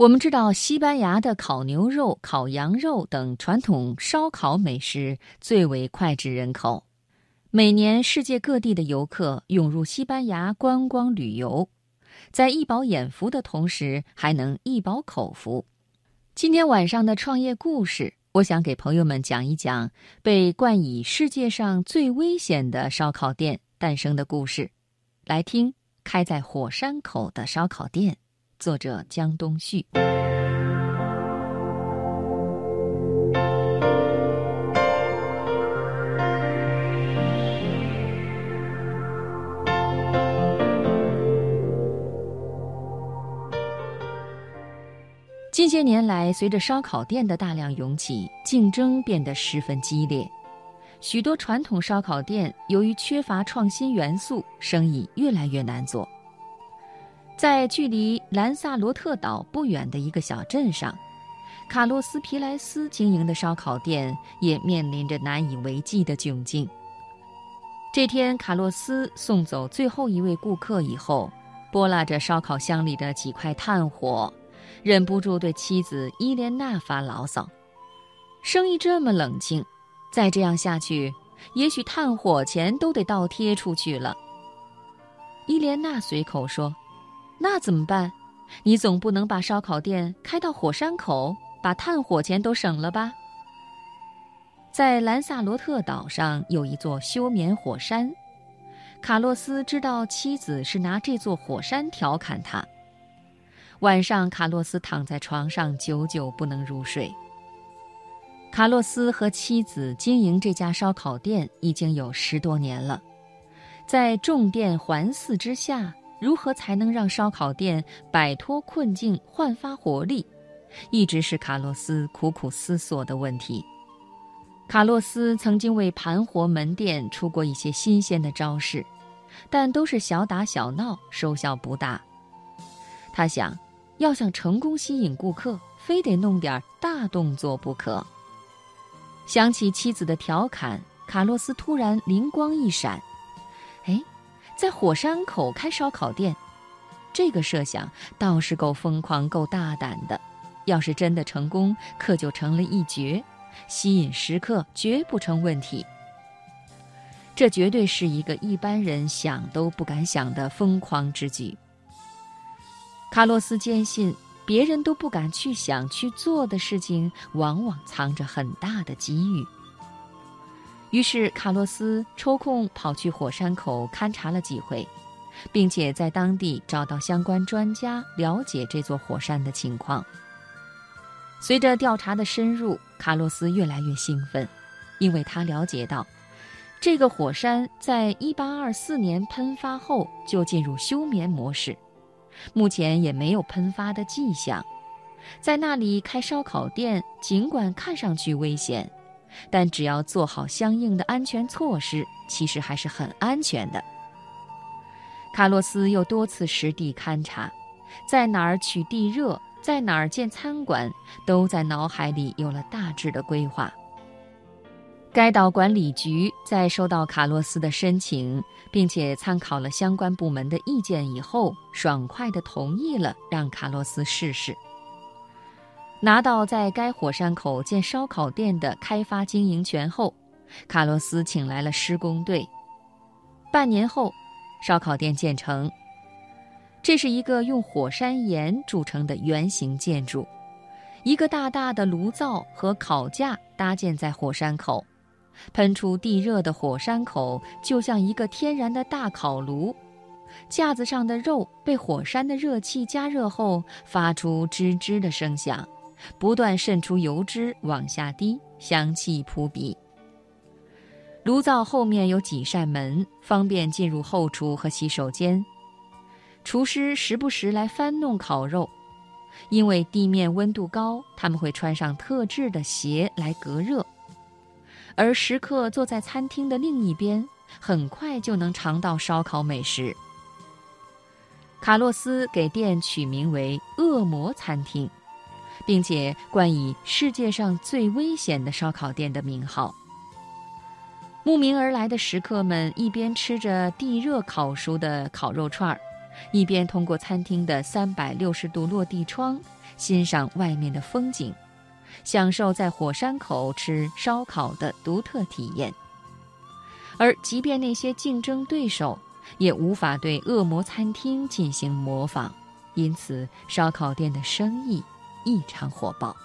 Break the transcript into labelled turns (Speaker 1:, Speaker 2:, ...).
Speaker 1: 我们知道，西班牙的烤牛肉、烤羊肉等传统烧烤美食最为脍炙人口。每年，世界各地的游客涌入西班牙观光旅游，在一饱眼福的同时，还能一饱口福。今天晚上的创业故事，我想给朋友们讲一讲被冠以“世界上最危险的烧烤店”诞生的故事。来听开在火山口的烧烤店。作者江东旭。近些年来，随着烧烤店的大量涌起，竞争变得十分激烈。许多传统烧烤店由于缺乏创新元素，生意越来越难做。在距离兰萨罗特岛不远的一个小镇上，卡洛斯·皮莱斯经营的烧烤店也面临着难以为继的窘境。这天，卡洛斯送走最后一位顾客以后，拨拉着烧烤箱里的几块炭火，忍不住对妻子伊莲娜发牢骚：“生意这么冷清，再这样下去，也许炭火钱都得倒贴出去了。”伊莲娜随口说。那怎么办？你总不能把烧烤店开到火山口，把炭火钱都省了吧？在兰萨罗特岛上有一座休眠火山，卡洛斯知道妻子是拿这座火山调侃他。晚上，卡洛斯躺在床上，久久不能入睡。卡洛斯和妻子经营这家烧烤店已经有十多年了，在众店环伺之下。如何才能让烧烤店摆脱困境、焕发活力，一直是卡洛斯苦苦思索的问题。卡洛斯曾经为盘活门店出过一些新鲜的招式，但都是小打小闹，收效不大。他想，要想成功吸引顾客，非得弄点大动作不可。想起妻子的调侃，卡洛斯突然灵光一闪：“哎。”在火山口开烧烤店，这个设想倒是够疯狂、够大胆的。要是真的成功，可就成了一绝，吸引食客绝不成问题。这绝对是一个一般人想都不敢想的疯狂之举。卡洛斯坚信，别人都不敢去想、去做的事情，往往藏着很大的机遇。于是，卡洛斯抽空跑去火山口勘察了几回，并且在当地找到相关专家了解这座火山的情况。随着调查的深入，卡洛斯越来越兴奋，因为他了解到，这个火山在1824年喷发后就进入休眠模式，目前也没有喷发的迹象。在那里开烧烤店，尽管看上去危险。但只要做好相应的安全措施，其实还是很安全的。卡洛斯又多次实地勘察，在哪儿取地热，在哪儿建餐馆，都在脑海里有了大致的规划。该岛管理局在收到卡洛斯的申请，并且参考了相关部门的意见以后，爽快地同意了让卡洛斯试试。拿到在该火山口建烧烤店的开发经营权后，卡洛斯请来了施工队。半年后，烧烤店建成。这是一个用火山岩铸成的圆形建筑，一个大大的炉灶和烤架搭建在火山口，喷出地热的火山口就像一个天然的大烤炉，架子上的肉被火山的热气加热后，发出吱吱的声响。不断渗出油脂往下滴，香气扑鼻。炉灶后面有几扇门，方便进入后厨和洗手间。厨师时不时来翻弄烤肉，因为地面温度高，他们会穿上特制的鞋来隔热。而食客坐在餐厅的另一边，很快就能尝到烧烤美食。卡洛斯给店取名为“恶魔餐厅”。并且冠以世界上最危险的烧烤店的名号。慕名而来的食客们一边吃着地热烤熟的烤肉串儿，一边通过餐厅的三百六十度落地窗欣赏外面的风景，享受在火山口吃烧烤的独特体验。而即便那些竞争对手，也无法对恶魔餐厅进行模仿，因此烧烤店的生意异常火爆。